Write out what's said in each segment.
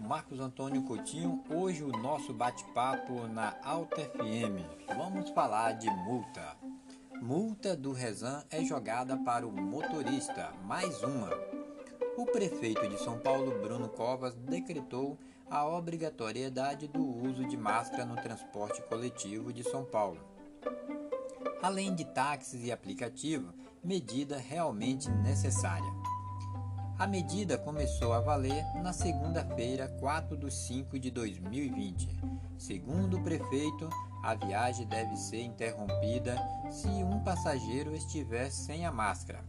Marcos Antônio Coutinho. Hoje o nosso bate-papo na Alta FM. Vamos falar de multa. Multa do Rezan é jogada para o motorista, mais uma. O prefeito de São Paulo, Bruno Covas, decretou a obrigatoriedade do uso de máscara no transporte coletivo de São Paulo. Além de táxis e aplicativo, medida realmente necessária. A medida começou a valer na segunda-feira, 4 de 5 de 2020. Segundo o prefeito, a viagem deve ser interrompida se um passageiro estiver sem a máscara.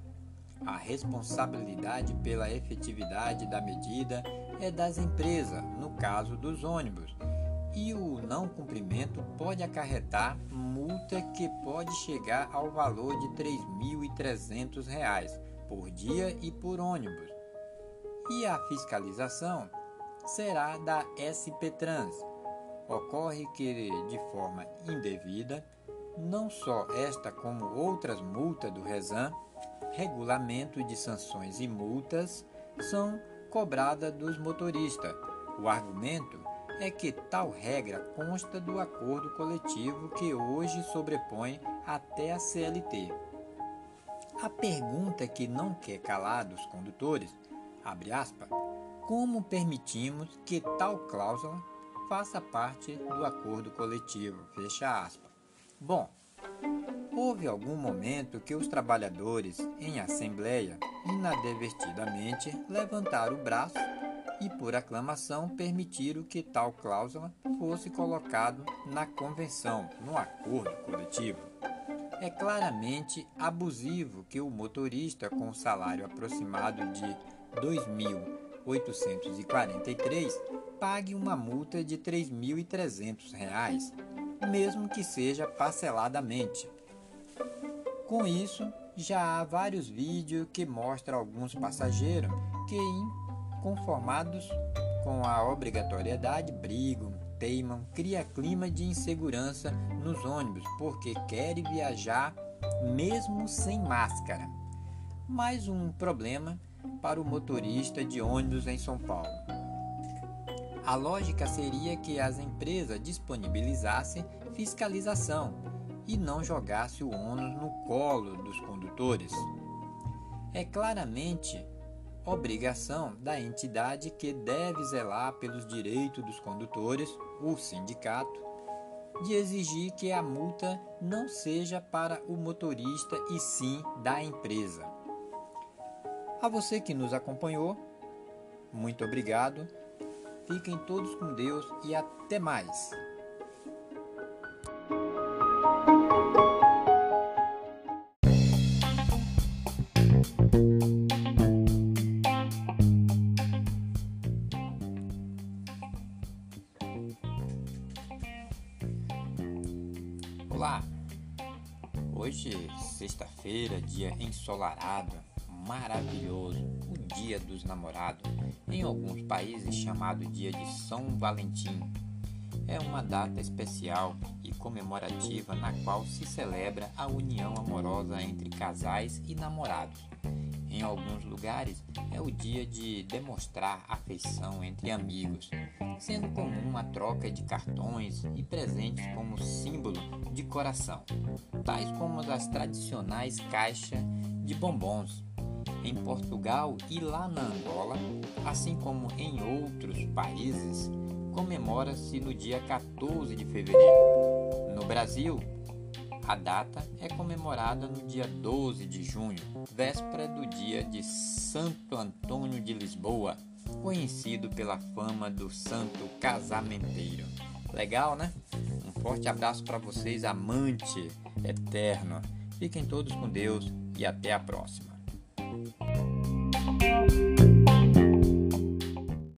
A responsabilidade pela efetividade da medida é das empresas, no caso dos ônibus, e o não cumprimento pode acarretar multa que pode chegar ao valor de R$ 3.300 por dia e por ônibus e a fiscalização será da SP Trans. Ocorre que, de forma indevida, não só esta como outras multas do Rezan, regulamento de sanções e multas são cobradas dos motoristas. O argumento é que tal regra consta do acordo coletivo que hoje sobrepõe até a CLT. A pergunta que não quer calar dos condutores abre aspas, como permitimos que tal cláusula faça parte do acordo coletivo, fecha aspas. Bom, houve algum momento que os trabalhadores em assembleia inadvertidamente levantaram o braço e por aclamação permitiram que tal cláusula fosse colocado na convenção, no acordo coletivo. É claramente abusivo que o motorista com salário aproximado de 2.843, pague uma multa de R$ 3.300, mesmo que seja parceladamente. Com isso, já há vários vídeos que mostram alguns passageiros que, inconformados com a obrigatoriedade, brigam, teimam, cria clima de insegurança nos ônibus porque querem viajar mesmo sem máscara. Mais um problema para o motorista de ônibus em São Paulo. A lógica seria que as empresas disponibilizassem fiscalização e não jogasse o ônus no colo dos condutores. É claramente obrigação da entidade que deve zelar pelos direitos dos condutores, o sindicato, de exigir que a multa não seja para o motorista e sim da empresa. A você que nos acompanhou, muito obrigado. Fiquem todos com Deus e até mais. Olá! Hoje, sexta-feira, dia ensolarado, maravilhoso, o Dia dos Namorados, em alguns países chamado Dia de São Valentim. É uma data especial e comemorativa na qual se celebra a união amorosa entre casais e namorados. Em alguns lugares é o dia de demonstrar afeição entre amigos, sendo comum a troca de cartões e presentes como símbolo de coração, tais como as tradicionais caixas de bombons em Portugal e lá na Angola, assim como em outros países, comemora-se no dia 14 de fevereiro. No Brasil, a data é comemorada no dia 12 de junho, véspera do dia de Santo Antônio de Lisboa, conhecido pela fama do santo casamenteiro. Legal, né? Um forte abraço para vocês, amante eterno. Fiquem todos com Deus e até a próxima. Thank you.